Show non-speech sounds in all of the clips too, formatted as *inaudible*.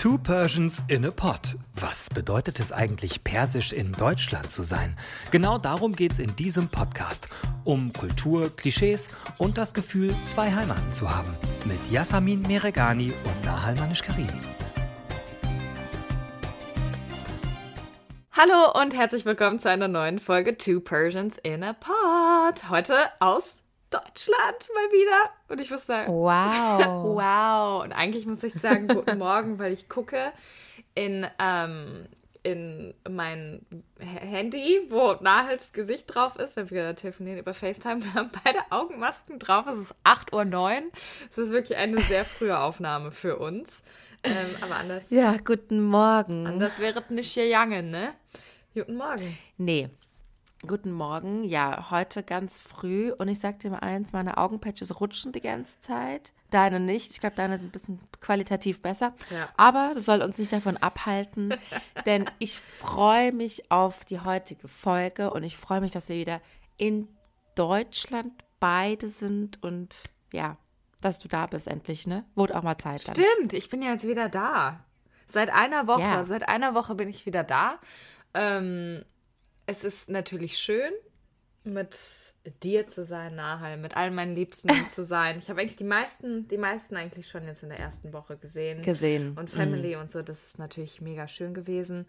Two Persians in a Pot. Was bedeutet es eigentlich, persisch in Deutschland zu sein? Genau darum geht es in diesem Podcast. Um Kultur, Klischees und das Gefühl, zwei Heimaten zu haben. Mit Yasamin Meregani und Nahal Manish-Karimi. Hallo und herzlich willkommen zu einer neuen Folge Two Persians in a Pot. Heute aus Deutschland mal wieder. Und ich muss sagen, wow. *laughs* wow. Und eigentlich muss ich sagen, guten Morgen, weil ich gucke in, ähm, in mein Handy, wo Nahels Gesicht drauf ist, wenn wir telefonieren über FaceTime. Wir haben beide Augenmasken drauf. Es ist 8.09 Uhr. Es ist wirklich eine sehr frühe Aufnahme für uns. Ähm, aber anders. Ja, guten Morgen. Anders wäre es nicht gegangen, ne? Guten Morgen. Nee, Guten Morgen. Ja, heute ganz früh. Und ich sag dir mal eins, meine Augenpatches rutschen die ganze Zeit. Deine nicht. Ich glaube, deine sind ein bisschen qualitativ besser. Ja. Aber das soll uns nicht davon abhalten, *laughs* denn ich freue mich auf die heutige Folge und ich freue mich, dass wir wieder in Deutschland beide sind und ja, dass du da bist endlich, ne? Wurde auch mal Zeit. Dann. Stimmt, ich bin ja jetzt wieder da. Seit einer Woche. Ja. Seit einer Woche bin ich wieder da. Ähm, es ist natürlich schön, mit dir zu sein, Nahal, mit all meinen Liebsten *laughs* zu sein. Ich habe eigentlich die meisten, die meisten eigentlich schon jetzt in der ersten Woche gesehen. Gesehen. Und Family und so, das ist natürlich mega schön gewesen.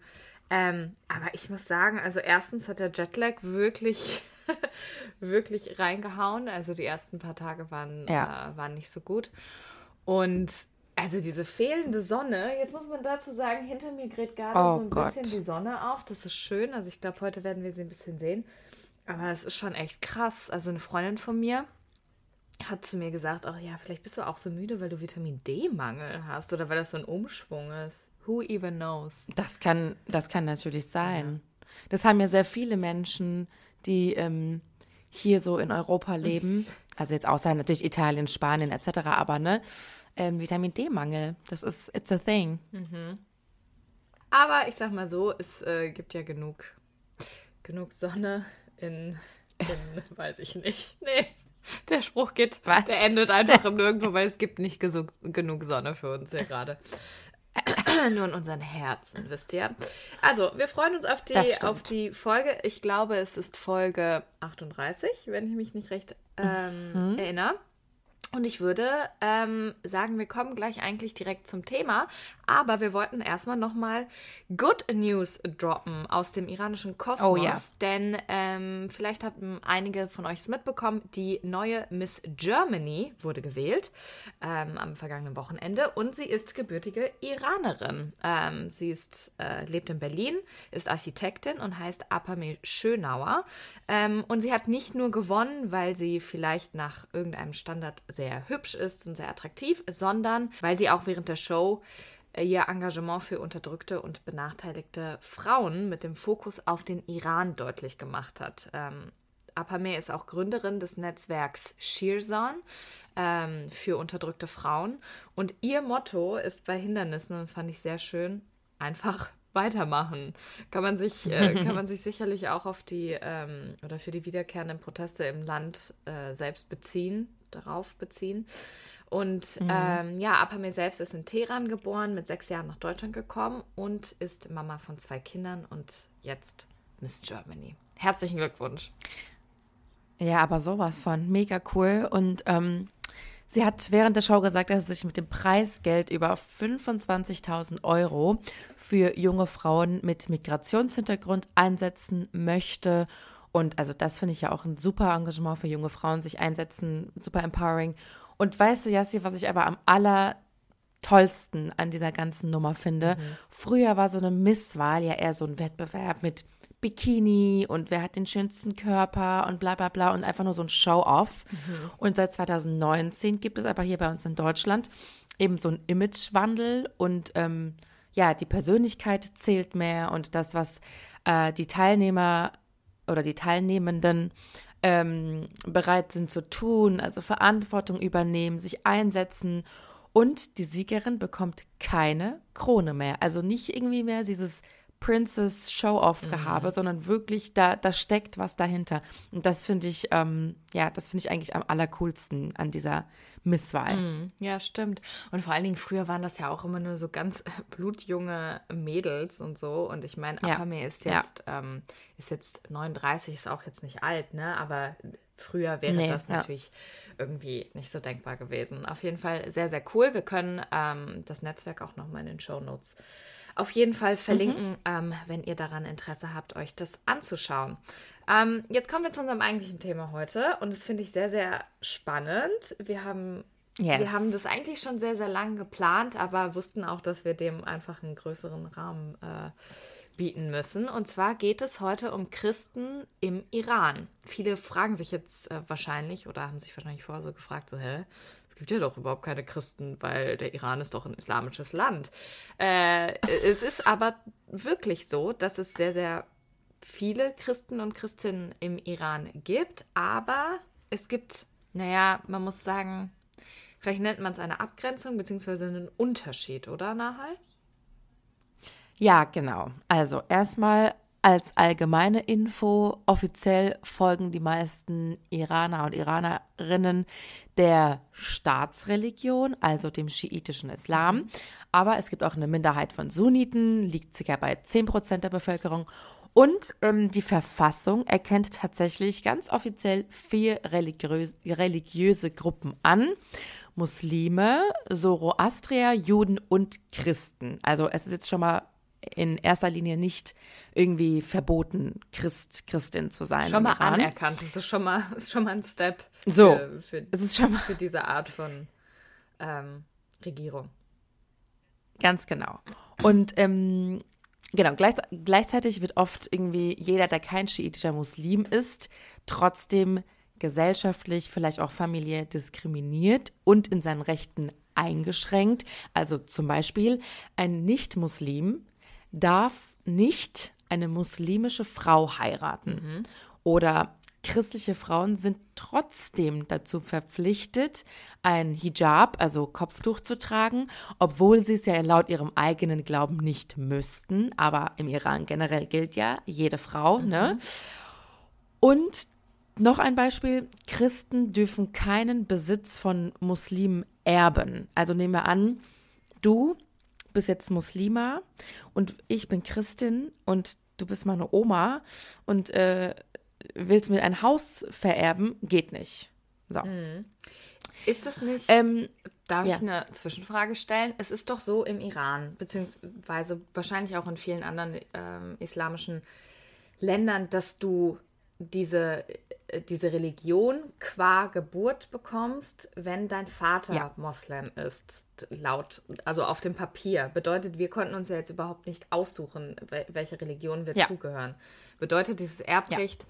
Ähm, aber ich muss sagen, also erstens hat der Jetlag wirklich, *laughs* wirklich reingehauen. Also die ersten paar Tage waren, Ja. äh, waren nicht so gut. Und also diese fehlende Sonne, jetzt muss man dazu sagen, hinter mir gerät gerade Oh so ein Gott. bisschen die Sonne auf. Das ist schön. Also ich glaube, heute werden wir sie ein bisschen sehen. Aber das ist schon echt krass. Also eine Freundin von mir hat zu mir gesagt, ach ja, vielleicht bist du auch so müde, weil du Vitamin D-Mangel hast oder weil das so ein Umschwung ist. Who even knows? Das kann, das kann natürlich sein. Das haben ja sehr viele Menschen, die ähm, hier so in Europa leben. *laughs* Also jetzt außer natürlich Italien, Spanien etc. Aber ne, ähm, Vitamin D-Mangel, das ist, it's a thing. Aber ich sag mal so, es äh, gibt ja genug, genug Sonne in, in *laughs* weiß ich nicht. Nee. Der Spruch geht, Was? der endet einfach im *laughs* Nirgendwo, weil es gibt nicht genug Sonne für uns hier gerade. *coughs* Nur in unseren Herzen, wisst ihr. Also, wir freuen uns auf die, auf die Folge. Ich glaube, es ist Folge 38, wenn ich mich nicht recht ähm, erinnere. Und ich würde ähm, sagen, wir kommen gleich eigentlich direkt zum Thema. Aber wir wollten erstmal nochmal Good News droppen aus dem iranischen Kosmos. Oh ja. Denn ähm, vielleicht haben einige von euch es mitbekommen, die neue Miss Germany wurde gewählt ähm, am vergangenen Wochenende. Und sie ist gebürtige Iranerin. Ähm, sie ist, äh, lebt in Berlin, ist Architektin und heißt Apame Schönauer. Ähm, und sie hat nicht nur gewonnen, weil sie vielleicht nach irgendeinem Standard sehr hübsch ist und sehr attraktiv, sondern weil sie auch während der Show äh, ihr Engagement für unterdrückte und benachteiligte Frauen mit dem Fokus auf den Iran deutlich gemacht hat. Ähm, Apameh ist auch Gründerin des Netzwerks Shirzan ähm, für unterdrückte Frauen. Und ihr Motto ist bei Hindernissen, und das fand ich sehr schön, einfach weitermachen. Kann man sich, äh, *laughs* kann man sich sicherlich auch auf die ähm, oder für die wiederkehrenden Proteste im Land äh, selbst beziehen, darauf beziehen. Und ähm, ja, Apameh selbst ist in Teheran geboren, mit sechs Jahren nach Deutschland gekommen und ist Mama von zwei Kindern und jetzt Miss Germany. Herzlichen Glückwunsch. Ja, aber sowas von mega cool. Und ähm, sie hat während der Show gesagt, dass sie sich mit dem Preisgeld über 25.000 Euro für junge Frauen mit Migrationshintergrund einsetzen möchte. Und also das finde ich ja auch ein super Engagement für junge Frauen, sich einsetzen, super empowering. Und weißt du, Jassi, was ich aber am aller tollsten an dieser ganzen Nummer finde. Früher war so eine Misswahl ja eher so ein Wettbewerb mit Bikini und wer hat den schönsten Körper und bla bla bla und einfach nur so ein Show-off. Und seit 2019 gibt es aber hier bei uns in Deutschland eben so einen Imagewandel und ähm, ja, die Persönlichkeit zählt mehr und das, was äh, die Teilnehmer oder die Teilnehmenden ähm, bereit sind zu tun, also Verantwortung übernehmen, sich einsetzen. Und die Siegerin bekommt keine Krone mehr. Also nicht irgendwie mehr dieses Princess Show-Off-Gehabe, sondern wirklich, da, da steckt was dahinter. Und das finde ich, ähm, ja, das finde ich eigentlich am allercoolsten an dieser Misswahl. Mm, ja, stimmt. Und vor allen Dingen früher waren das ja auch immer nur so ganz blutjunge Mädels und so. Und ich meine, Ja. Ist Ja. jetzt, ähm, ist jetzt 39, ist auch jetzt nicht alt, ne? Aber früher wäre Nee, das ja. natürlich irgendwie nicht so denkbar gewesen. Auf jeden Fall sehr, sehr cool. Wir können ähm, das Netzwerk auch nochmal in den Show Notes auf jeden Fall verlinken, ähm, wenn ihr daran Interesse habt, euch das anzuschauen. Ähm, jetzt kommen wir zu unserem eigentlichen Thema heute und das finde ich sehr, sehr spannend. Wir haben, Yes. wir haben das eigentlich schon sehr, sehr lang geplant, aber wussten auch, dass wir dem einfach einen größeren Rahmen äh, bieten müssen. Und zwar geht es heute um Christen im Iran. Viele fragen sich jetzt äh, wahrscheinlich oder haben sich wahrscheinlich vorher so gefragt, so, hä? Es gibt ja doch überhaupt keine Christen, weil der Iran ist doch ein islamisches Land. Äh, es ist aber wirklich so, dass es sehr, sehr viele Christen und Christinnen im Iran gibt, aber es gibt, naja, man muss sagen, vielleicht nennt man es eine Abgrenzung beziehungsweise einen Unterschied, oder, Nahal? Ja, genau. Also erstmal als allgemeine Info, offiziell folgen die meisten Iraner und Iranerinnen der Staatsreligion, also dem schiitischen Islam. Aber es gibt auch eine Minderheit von Sunniten, liegt circa bei 10% der Bevölkerung. Und ähm, die Verfassung erkennt tatsächlich ganz offiziell vier religiös religiöse Gruppen an. Muslime, Zoroastrier, Juden und Christen. Also es ist jetzt schon mal in erster Linie nicht irgendwie verboten, Christ, Christin zu sein. Schon mal Iran. anerkannt. Das ist schon mal, *laughs* ist schon mal ein Step So. für, für, Es ist schon mal für diese Art von ähm, Regierung. Ganz genau. Und ähm, genau, gleich, gleichzeitig wird oft irgendwie jeder, der kein schiitischer Muslim ist, trotzdem gesellschaftlich, vielleicht auch familiär diskriminiert und in seinen Rechten eingeschränkt. Also zum Beispiel ein Nicht-Muslim darf nicht eine muslimische Frau heiraten. Oder christliche Frauen sind trotzdem dazu verpflichtet, ein Hijab, also Kopftuch zu tragen, obwohl sie es ja laut ihrem eigenen Glauben nicht müssten. Aber im Iran generell gilt ja jede Frau, ne? Und noch ein Beispiel, Christen dürfen keinen Besitz von Muslimen erben. Also nehmen wir an, du bist jetzt Muslima und ich bin Christin und du bist meine Oma und äh, willst mir ein Haus vererben, geht nicht. So. Ist das nicht, Ähm, darf ja. ich eine Zwischenfrage stellen? Es ist doch so im Iran, beziehungsweise wahrscheinlich auch in vielen anderen ähm, islamischen Ländern, dass du diese, äh, diese Religion qua Geburt bekommst, wenn dein Vater Ja. Moslem ist, laut, also auf dem Papier. Bedeutet, wir konnten uns ja jetzt überhaupt nicht aussuchen, wel- welche Religion wir Ja. zugehören. Bedeutet, dieses Erbrecht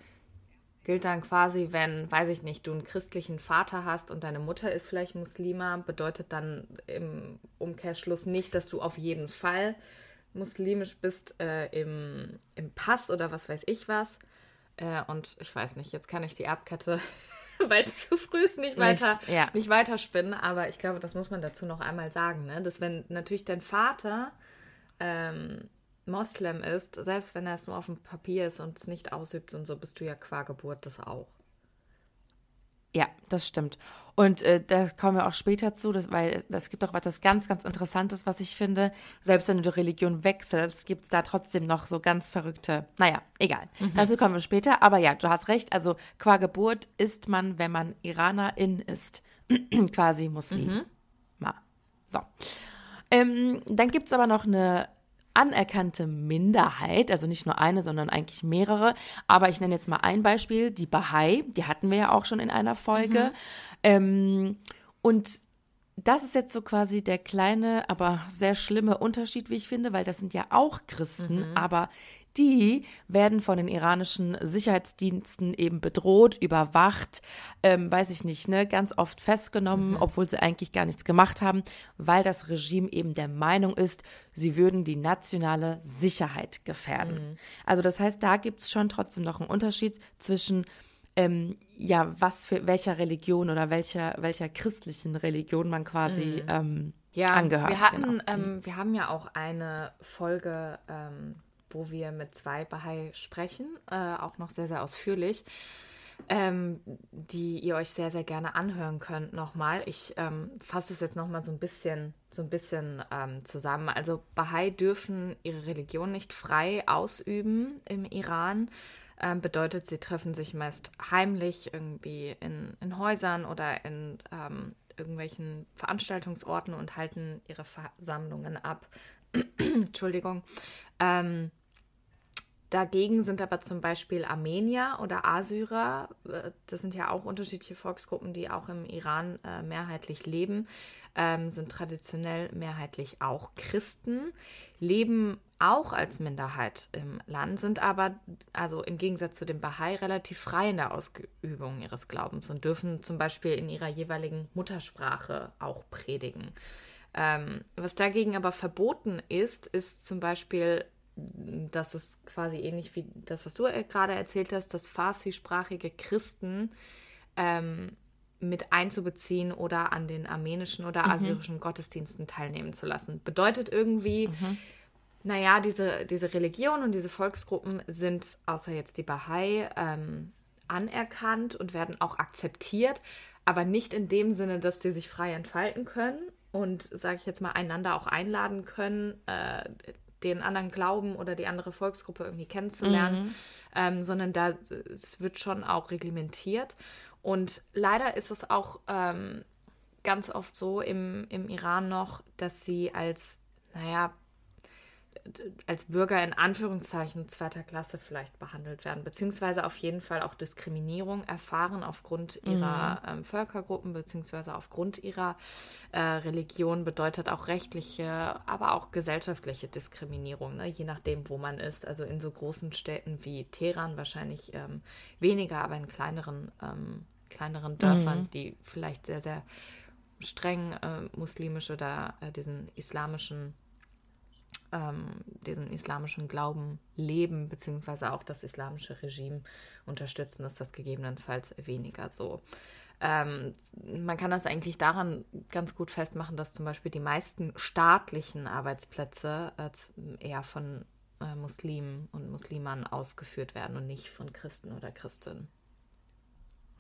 gilt dann quasi, wenn, weiß ich nicht, du einen christlichen Vater hast und deine Mutter ist vielleicht Muslima, bedeutet dann im Umkehrschluss nicht, dass du auf jeden Fall muslimisch bist äh, im, im Pass oder was weiß ich was. Äh, und ich weiß nicht, jetzt kann ich die Erbkette, *laughs* weil es zu früh ist, nicht weiter, Nicht, ja. nicht weiterspinnen, aber ich glaube, das muss man dazu noch einmal sagen, ne? dass wenn natürlich dein Vater ähm, Moslem ist, selbst wenn er es nur auf dem Papier ist und es nicht ausübt und so, bist du ja qua Geburt das auch. Ja, das stimmt. Und äh, da kommen wir auch später zu, das, weil es gibt auch etwas ganz, ganz Interessantes, was ich finde. Selbst wenn du die Religion wechselst, gibt es da trotzdem noch so ganz verrückte. Naja, egal. Dazu kommen wir später. Aber ja, du hast recht. Also qua Geburt ist man, wenn man Iranerin ist, *clears throat* quasi Muslim. Ma. So. Ähm, dann gibt es aber noch eine anerkannte Minderheit, also nicht nur eine, sondern eigentlich mehrere. Aber ich nenne jetzt mal ein Beispiel, die Bahai, die hatten wir ja auch schon in einer Folge. Ähm, und das ist jetzt so quasi der kleine, aber sehr schlimme Unterschied, wie ich finde, weil das sind ja auch Christen, aber die werden von den iranischen Sicherheitsdiensten eben bedroht, überwacht, ähm, weiß ich nicht, ne, ganz oft festgenommen, obwohl sie eigentlich gar nichts gemacht haben, weil das Regime eben der Meinung ist, sie würden die nationale Sicherheit gefährden. Also das heißt, da gibt es schon trotzdem noch einen Unterschied zwischen ähm, ja, was für welcher Religion oder welcher, welcher christlichen Religion man quasi ähm, angehört. Wir hatten, genau. ähm, wir haben ja auch eine Folge, ähm, wo wir mit zwei Bahai sprechen, äh, auch noch sehr, sehr ausführlich. ähm, die ihr euch sehr, sehr gerne anhören könnt nochmal. Ich ähm, fasse es jetzt nochmal so ein bisschen, so ein bisschen ähm, zusammen. Also Bahai dürfen ihre Religion nicht frei ausüben im Iran. Ähm, bedeutet, sie treffen sich meist heimlich irgendwie in, in Häusern oder in ähm, irgendwelchen Veranstaltungsorten und halten ihre Versammlungen ab. *clears throat* Entschuldigung. Ähm, Dagegen sind aber zum Beispiel Armenier oder Asyrer, äh, das sind ja auch unterschiedliche Volksgruppen, die auch im Iran äh, mehrheitlich leben, ähm, sind traditionell mehrheitlich auch Christen, leben auch als Minderheit im Land, sind aber, also im Gegensatz zu den Bahai, relativ frei in der Ausübung ihres Glaubens und dürfen zum Beispiel in ihrer jeweiligen Muttersprache auch predigen. Ähm, was dagegen aber verboten ist, ist zum Beispiel das ist quasi ähnlich wie das, was du äh, gerade erzählt hast, dass farsi-sprachige Christen ähm, mit einzubeziehen oder an den armenischen oder mhm. assyrischen Gottesdiensten teilnehmen zu lassen. Bedeutet irgendwie, mhm. naja, diese, diese Religion und diese Volksgruppen sind, außer jetzt die Bahai, ähm, anerkannt und werden auch akzeptiert, aber nicht in dem Sinne, dass sie sich frei entfalten können und, sage ich jetzt mal, einander auch einladen können, äh, den anderen Glauben oder die andere Volksgruppe irgendwie kennenzulernen, mhm. ähm, sondern da es wird schon auch reglementiert. Und leider ist es auch ähm, ganz oft so im, im Iran noch, dass sie als, naja, als Bürger in Anführungszeichen zweiter Klasse vielleicht behandelt werden, beziehungsweise auf jeden Fall auch Diskriminierung erfahren aufgrund ihrer mhm. ähm, Völkergruppen, beziehungsweise aufgrund ihrer äh, Religion, bedeutet auch rechtliche, aber auch gesellschaftliche Diskriminierung, ne? je nachdem, wo man ist. Also in so großen Städten wie Teheran wahrscheinlich ähm, weniger, aber in kleineren, ähm, kleineren Dörfern, mhm. die vielleicht sehr, sehr streng äh, muslimisch oder äh, diesen islamischen ähm, diesen islamischen Glauben leben, beziehungsweise auch das islamische Regime unterstützen, ist das gegebenenfalls weniger so. Ähm, man kann das eigentlich daran ganz gut festmachen, dass zum Beispiel die meisten staatlichen Arbeitsplätze äh, eher von äh, Muslimen und Muslimern ausgeführt werden und nicht von Christen oder Christinnen.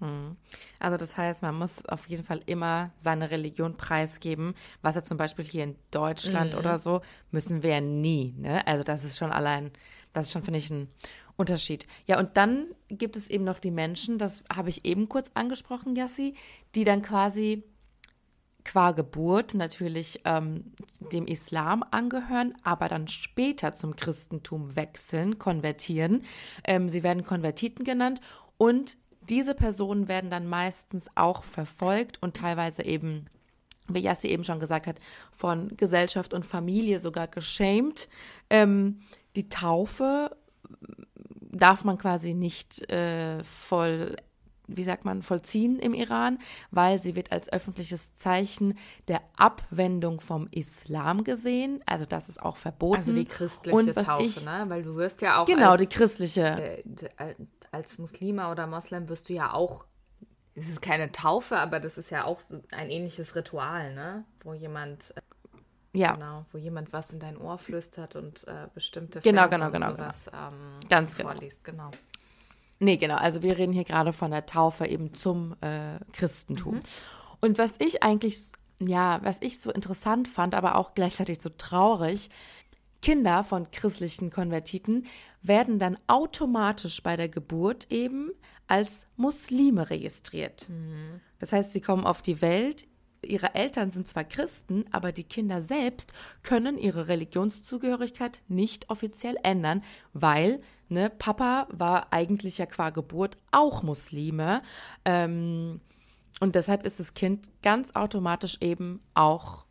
Hm. Also das heißt, man muss auf jeden Fall immer seine Religion preisgeben, was ja zum Beispiel hier in Deutschland mhm. oder so, müssen wir ja nie. Ne? Also das ist schon allein, das ist schon, finde ich, ein Unterschied. Ja, und dann gibt es eben noch die Menschen, das habe ich eben kurz angesprochen, Yassi, die dann quasi qua Geburt natürlich ähm, dem Islam angehören, aber dann später zum Christentum wechseln, konvertieren. Ähm, sie werden Konvertiten genannt und diese Personen werden dann meistens auch verfolgt und teilweise eben, wie Yassi eben schon gesagt hat, von Gesellschaft und Familie sogar geschämt. Ähm, die Taufe darf man quasi nicht äh, voll wie sagt man, vollziehen im Iran, weil sie wird als öffentliches Zeichen der Abwendung vom Islam gesehen. Also das ist auch verboten. Also die christliche Und was Taufe, ich, ne? Weil du wirst ja auch genau als, die christliche äh, als Muslima oder Moslem wirst du ja auch, es ist keine Taufe, aber das ist ja auch so ein ähnliches Ritual, ne? Wo jemand, äh, ja. genau, wo jemand was in dein Ohr flüstert und äh, bestimmte genau, genau, genau, sowas, genau. Ähm, Ganz genau. vorliest, genau. Nee, genau. Also wir reden hier gerade von der Taufe eben zum äh, Christentum. Mhm. Und was ich eigentlich, ja, was ich so interessant fand, aber auch gleichzeitig so traurig, Kinder von christlichen Konvertiten werden dann automatisch bei der Geburt eben als Muslime registriert. Mhm. Das heißt, sie kommen auf die Welt, ihre Eltern sind zwar Christen, aber die Kinder selbst können ihre Religionszugehörigkeit nicht offiziell ändern, weil ne, Papa war eigentlich ja qua Geburt auch Muslime. Ähm, und deshalb ist das Kind ganz automatisch eben auch,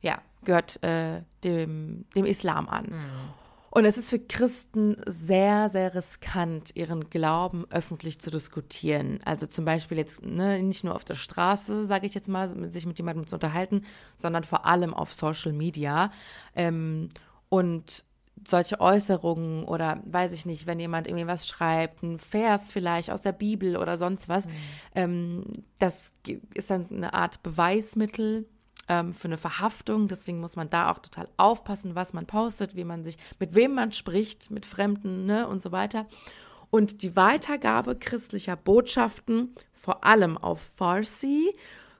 ja, gehört äh, dem, dem Islam an. Mhm. Und es ist für Christen sehr, sehr riskant, ihren Glauben öffentlich zu diskutieren. Also zum Beispiel jetzt ne, nicht nur auf der Straße, sage ich jetzt mal, sich mit jemandem zu unterhalten, sondern vor allem auf Social Media. Ähm, und solche Äußerungen oder weiß ich nicht, wenn jemand irgendwie was schreibt, ein Vers vielleicht aus der Bibel oder sonst was, mhm. ähm, das ist dann eine Art Beweismittel ähm, für eine Verhaftung. Deswegen muss man da auch total aufpassen, was man postet, wie man sich, mit wem man spricht, mit Fremden ne, und so weiter. und die Weitergabe christlicher Botschaften, vor allem auf Farsi,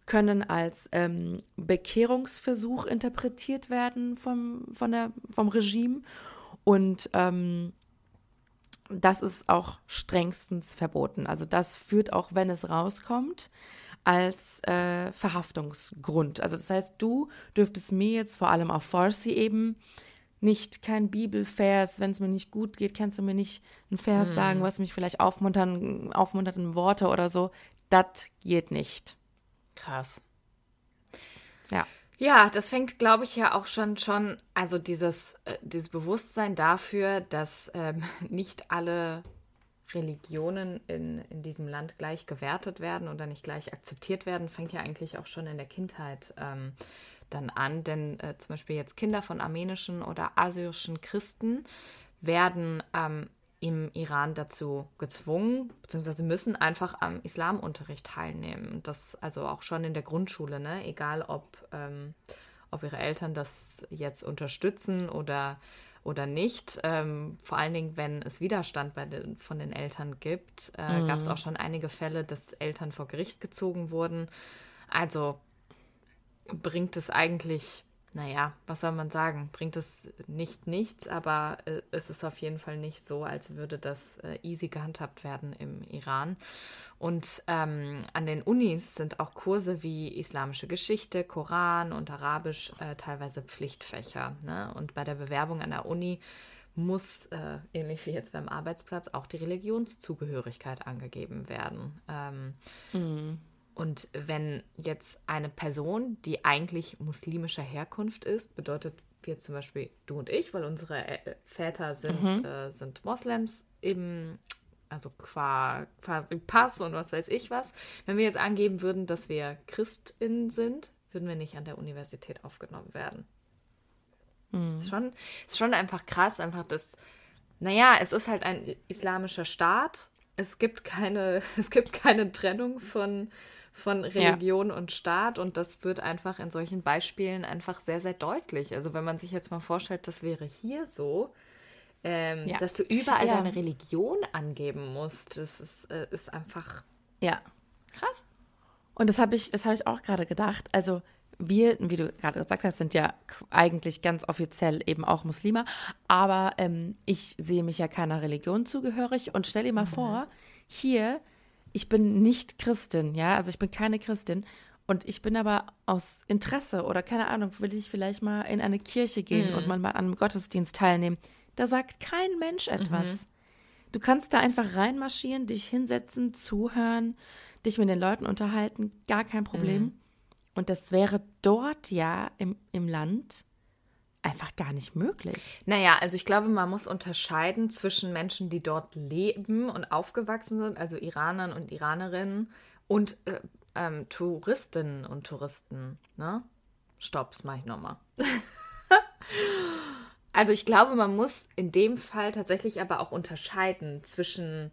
können als ähm, Bekehrungsversuch interpretiert werden vom, von der, vom Regime. Und ähm, das ist auch strengstens verboten. Also das führt auch, wenn es rauskommt, als äh, Verhaftungsgrund. Also das heißt, du dürftest mir jetzt vor allem auf Farsi eben nicht kein Bibelvers, wenn es mir nicht gut geht, kannst du mir nicht einen Vers hm. sagen, was mich vielleicht aufmuntern, aufmuntert in Worte oder so. Das geht nicht. Krass. Ja. Ja, das fängt, glaube ich, ja auch schon schon, also dieses, äh, dieses Bewusstsein dafür, dass ähm, *laughs* nicht alle Religionen in, in diesem Land gleich gewertet werden oder nicht gleich akzeptiert werden, fängt ja eigentlich auch schon in der Kindheit ähm, dann an. Denn äh, zum Beispiel jetzt Kinder von armenischen oder assyrischen Christen werden ähm, im Iran dazu gezwungen, beziehungsweise müssen einfach am Islamunterricht teilnehmen. Das also auch schon in der Grundschule, ne? egal ob, ähm, ob ihre Eltern das jetzt unterstützen oder oder nicht. Ähm, vor allen Dingen, wenn es Widerstand den, von den Eltern gibt, äh, mhm. gab es auch schon einige Fälle, dass Eltern vor Gericht gezogen wurden. Also bringt es eigentlich naja, was soll man sagen? Bringt es nicht nichts, aber äh, es ist auf jeden Fall nicht so, als würde das äh, easy gehandhabt werden im Iran. Und ähm, an den Unis sind auch Kurse wie islamische Geschichte, Koran und Arabisch äh, teilweise Pflichtfächer. Ne? Und bei der Bewerbung an der Uni muss, äh, ähnlich wie jetzt beim Arbeitsplatz, auch die Religionszugehörigkeit angegeben werden. Ähm, mhm. Und wenn jetzt eine Person, die eigentlich muslimischer Herkunft ist, bedeutet wir zum Beispiel du und ich, weil unsere äh, Väter sind, mhm. äh, sind Moslems, eben, also qua, quasi Pass und was weiß ich was. Wenn wir jetzt angeben würden, dass wir Christinnen sind, würden wir nicht an der Universität aufgenommen werden. Mhm. Ist, schon, ist schon einfach krass, einfach das, naja, es ist halt ein islamischer Staat. Es gibt keine, *laughs* es gibt keine Trennung von von Religion ja. und Staat und das wird einfach in solchen Beispielen einfach sehr, sehr deutlich. Also wenn man sich jetzt mal vorstellt, das wäre hier so, ähm, ja. dass du überall ja. deine Religion angeben musst, das ist, äh, ist einfach ja. krass. Und das habe ich, das habe ich auch gerade gedacht. Also wir, wie du gerade gesagt hast, sind ja eigentlich ganz offiziell eben auch Muslime, aber ähm, ich sehe mich ja keiner Religion zugehörig und stell dir mal mhm. vor, hier ich bin nicht Christin, ja, also ich bin keine Christin. Und ich bin aber aus Interesse oder keine Ahnung, will ich vielleicht mal in eine Kirche gehen mhm. und mal, mal an einem Gottesdienst teilnehmen. Da sagt kein Mensch etwas. Mhm. Du kannst da einfach reinmarschieren, dich hinsetzen, zuhören, dich mit den Leuten unterhalten, gar kein Problem. Mhm. Und das wäre dort ja im, im Land einfach gar nicht möglich. Naja, also ich glaube, man muss unterscheiden zwischen Menschen, die dort leben und aufgewachsen sind, also Iranern und Iranerinnen und äh, ähm, Touristinnen und Touristen. Ne? Stopp, das mache ich nochmal. *laughs* also ich glaube, man muss in dem Fall tatsächlich aber auch unterscheiden zwischen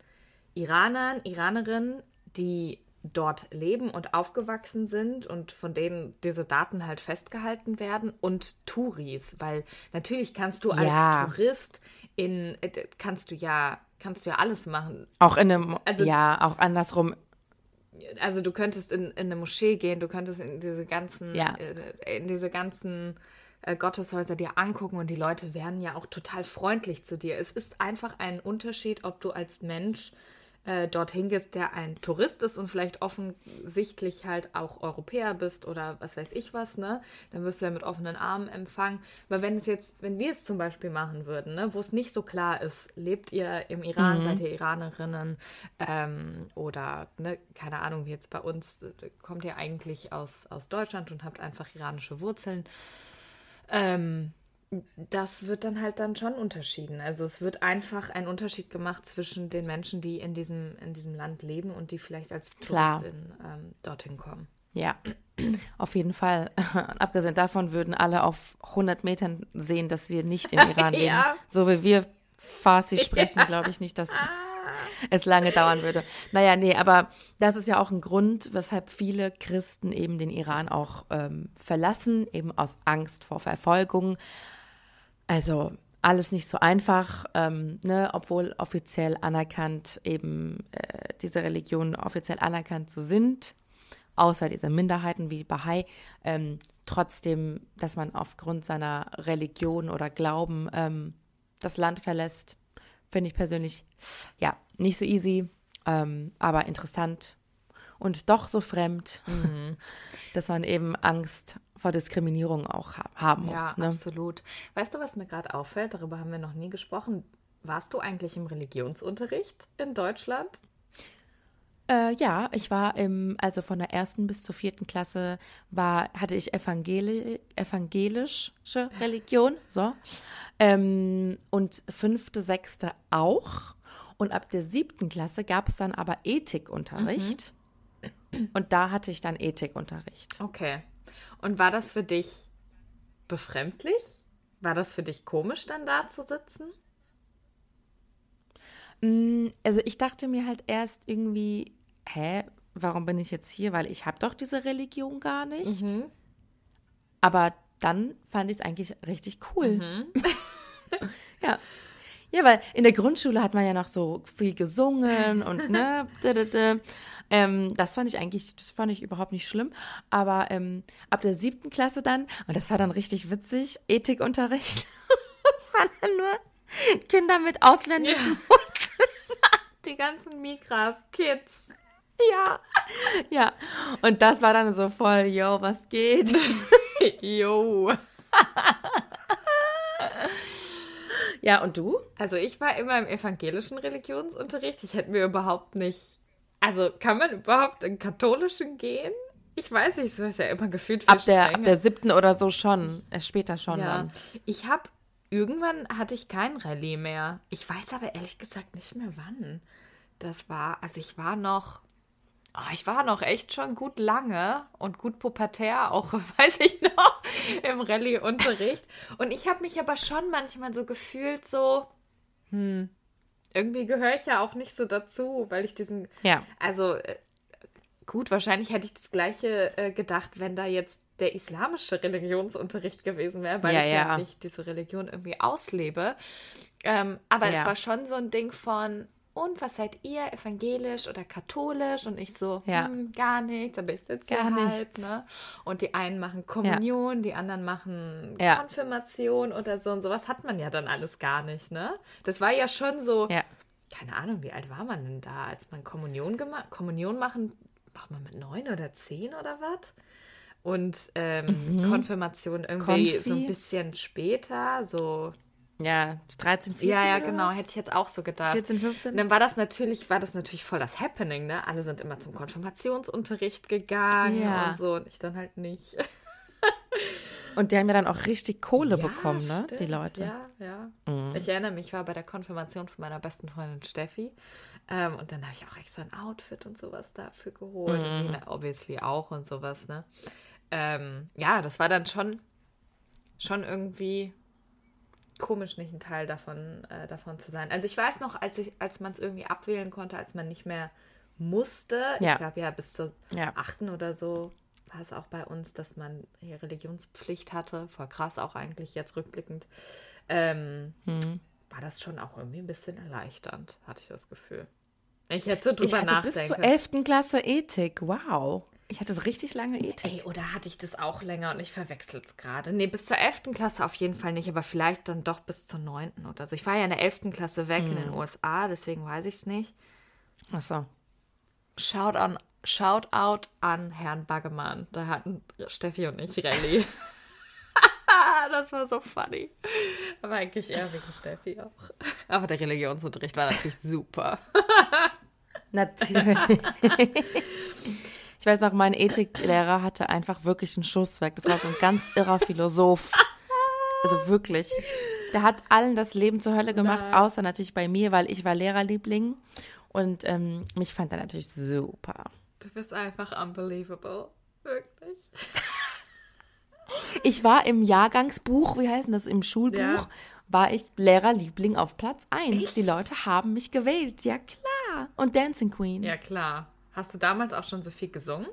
Iranern, Iranerinnen, die dort leben und aufgewachsen sind und von denen diese Daten halt festgehalten werden und Touris, weil natürlich kannst du als ja. Tourist in äh, kannst du ja kannst du ja alles machen. Auch in einem also, ja, auch andersrum. Also du könntest in, in eine Moschee gehen, du könntest in diese ganzen ja. Äh, in diese ganzen äh, Gotteshäuser dir angucken und die Leute werden ja auch total freundlich zu dir. Es ist einfach ein Unterschied, ob du als Mensch äh, dorthin gehst, der ein Tourist ist und vielleicht offensichtlich halt auch Europäer bist oder was weiß ich was, ne? Dann wirst du ja mit offenen Armen empfangen. Aber wenn es jetzt, wenn wir es zum Beispiel machen würden, ne, wo es nicht so klar ist, lebt ihr im Iran, mhm. seid ihr Iranerinnen ähm, oder, ne, keine Ahnung, wie jetzt bei uns, kommt ihr eigentlich aus, aus Deutschland und habt einfach iranische Wurzeln. Ähm, das wird dann halt dann schon unterschieden. Also es wird einfach ein Unterschied gemacht zwischen den Menschen, die in diesem, in diesem Land leben und die vielleicht als Touristin ähm, dorthin kommen. Ja, *clears throat* auf jeden Fall. Und *laughs* abgesehen davon würden alle auf 100 Metern sehen, dass wir nicht im *laughs* Iran leben. ja. So wie wir Farsi *laughs* sprechen, ja. glaube ich nicht, dass es lange dauern würde. Naja, nee, aber das ist ja auch ein Grund, weshalb viele Christen eben den Iran auch ähm, verlassen, eben aus Angst vor Verfolgung. Also alles nicht so einfach, ähm, ne, obwohl offiziell anerkannt eben äh, diese Religionen offiziell anerkannt sind, außer diese Minderheiten wie Bahai, ähm, trotzdem, dass man aufgrund seiner Religion oder Glauben ähm, das Land verlässt, finde ich persönlich, ja, nicht so easy, ähm, aber interessant und doch so fremd, mhm. *laughs* dass man eben Angst vor Diskriminierung auch ha haben muss. Ja, ne? absolut. Weißt du, was mir gerade auffällt? Darüber haben wir noch nie gesprochen. Warst du eigentlich im Religionsunterricht in Deutschland? Äh, ja, ich war im, also von der ersten bis zur vierten Klasse war, hatte ich evangeli evangelische *laughs* Religion, so. Ähm, und fünfte, sechste auch. Und ab der siebten Klasse gab es dann aber Ethikunterricht. Mhm. Und da hatte ich dann Ethikunterricht. Okay. Und war das für dich befremdlich? War das für dich komisch, dann da zu sitzen? Mm, also ich dachte mir halt erst irgendwie, hä, warum bin ich jetzt hier? Weil ich habe doch diese Religion gar nicht. Mhm. Aber dann fand ich es eigentlich richtig cool. Mhm. *laughs* ja. Ja, weil in der Grundschule hat man ja noch so viel gesungen und ne, *laughs* ähm, das fand ich eigentlich, das fand ich überhaupt nicht schlimm. Aber ähm, ab der siebten Klasse dann, und das war dann richtig witzig, Ethikunterricht. *laughs* das waren dann nur Kinder mit ausländischen ja. Die ganzen Migras-Kids. Ja, ja. Und das war dann so voll, yo, was geht? *laughs* yo. Ja, und du? Also ich war immer im evangelischen Religionsunterricht. Ich hätte mir überhaupt nicht. Also kann man überhaupt in katholischen gehen? Ich weiß nicht, so ist ja immer gefühlt ab der, ab der siebten oder so schon, erst später schon ja. dann. Ich habe irgendwann hatte ich kein Rallye mehr. Ich weiß aber ehrlich gesagt nicht mehr wann. Das war, also ich war noch Oh, ich war noch echt schon gut lange und gut pubertär, auch *laughs* weiß ich noch, im Rallye-Unterricht. Und ich habe mich aber schon manchmal so gefühlt, so, hm, irgendwie gehöre ich ja auch nicht so dazu, weil ich diesen, ja. also äh, gut, wahrscheinlich hätte ich das gleiche äh, gedacht, wenn da jetzt der islamische Religionsunterricht gewesen wäre, weil ja, ich ja. ja nicht diese Religion irgendwie auslebe. Ähm, aber ja. es war schon so ein Ding von, und was seid ihr, evangelisch oder katholisch? Und ich so, ja. hm, gar nichts, aber ich sitze gar halt, nichts. Ne? Und die einen machen Kommunion, ja. die anderen machen ja. Konfirmation oder so. Und sowas hat man ja dann alles gar nicht, ne? Das war ja schon so, keine Ahnung, wie alt war man denn da, als man Kommunion gemacht, Kommunion machen, macht man mit neun oder zehn oder was? Und ähm, mhm. Konfirmation irgendwie Konfi. so ein bisschen später, so ja, 13, 14. Ja, ja, genau, hätte ich jetzt auch so gedacht. 14, 15. Und dann war das natürlich, war das natürlich voll das Happening, ne? Alle sind immer zum Konfirmationsunterricht gegangen ja. und so und ich dann halt nicht. *laughs* und die haben ja dann auch richtig Kohle ja, bekommen, ne? Stimmt. Die Leute. Ja, ja. Mhm. Ich erinnere mich, ich war bei der Konfirmation von meiner besten Freundin Steffi. Ähm, und dann habe ich auch extra ein Outfit und sowas dafür geholt. Mhm. Und obviously auch und sowas, ne? Ähm, ja, das war dann schon, schon irgendwie komisch, nicht ein Teil davon, äh, davon zu sein. Also ich weiß noch, als ich, als man es irgendwie abwählen konnte, als man nicht mehr musste, ja. ich glaube ja bis zur ja. achten oder so war es auch bei uns, dass man hier Religionspflicht hatte, voll krass auch eigentlich jetzt rückblickend, ähm, hm. war das schon auch irgendwie ein bisschen erleichternd, hatte ich das Gefühl. Ich hätte so drüber ich hatte nachdenken. Bis zur 11. Klasse Ethik, wow. Ich hatte richtig lange Ethik. Ey, oder hatte ich das auch länger und ich verwechsel es gerade? Nee, bis zur 11. Klasse auf jeden Fall nicht, aber vielleicht dann doch bis zur 9. oder so. Ich war ja in der 11. Klasse weg hm. in den hm. USA, deswegen weiß ich es nicht. Ach so. Shout, on, shout out an Herrn Baggemann. Da hatten Steffi und ich Rallye. *laughs* das war so funny. Aber eigentlich eher wegen Steffi auch. Aber der Religionsunterricht war natürlich super. *laughs* natürlich. *laughs* Ich weiß noch, mein Ethiklehrer hatte einfach wirklich einen Schusswerk. Das war so ein ganz irrer Philosoph. Also wirklich. Der hat allen das Leben zur Hölle gemacht, Nein. außer natürlich bei mir, weil ich war Lehrerliebling. Und ähm, mich fand er natürlich super. Du bist einfach unbelievable. Wirklich. Ich war im Jahrgangsbuch, wie heißt das, im Schulbuch, ja. war ich Lehrerliebling auf Platz 1. Die Leute haben mich gewählt, ja klar. Und Dancing Queen. Ja klar. Hast du damals auch schon so viel gesungen?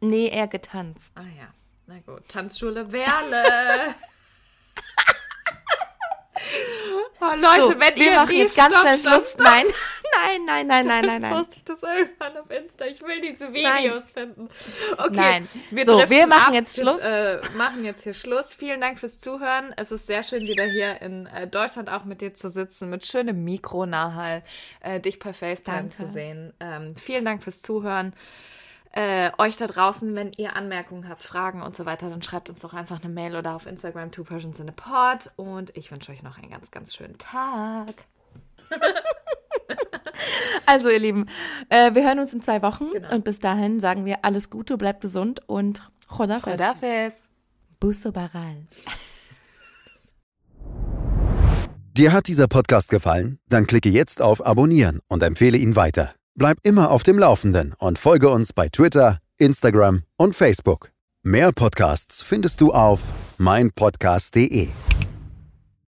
Nee, eher getanzt. Ah ja, na gut. Tanzschule Werle. *laughs* oh, Leute, so, wenn wir ihr machen jetzt ganz Stopp, schnell Schluss. Stopp, Nein. *laughs* nein, nein, nein, nein, nein, *laughs* nein. poste ich das irgendwann auf Insta. Ich will diese Videos finden. Okay, Nein. wir, So, wir machen ab. jetzt Schluss. äh, machen jetzt hier Schluss. Vielen Dank fürs Zuhören. Es ist sehr schön, wieder hier in äh, Deutschland auch mit dir zu sitzen, mit schönem Mikronahall, äh, dich per FaceTime Danke. zu sehen. Ähm, vielen Dank fürs Zuhören. Äh, euch da draußen, wenn ihr Anmerkungen habt, Fragen und so weiter, dann schreibt uns doch einfach eine Mail oder auf Instagram Two Persians in a Pod. Und ich wünsche euch noch einen ganz, ganz schönen Tag. *laughs* *laughs* Also, ihr Lieben, äh, wir hören uns in zwei Wochen Genau. und bis dahin sagen wir alles Gute, bleibt gesund und Chodafes. Khudafis. Busso Baral. *laughs* Dir hat dieser Podcast gefallen? Dann klicke jetzt auf Abonnieren und empfehle ihn weiter. Bleib immer auf dem Laufenden und folge uns bei Twitter, Instagram und Facebook. Mehr Podcasts findest du auf meinpodcast.de.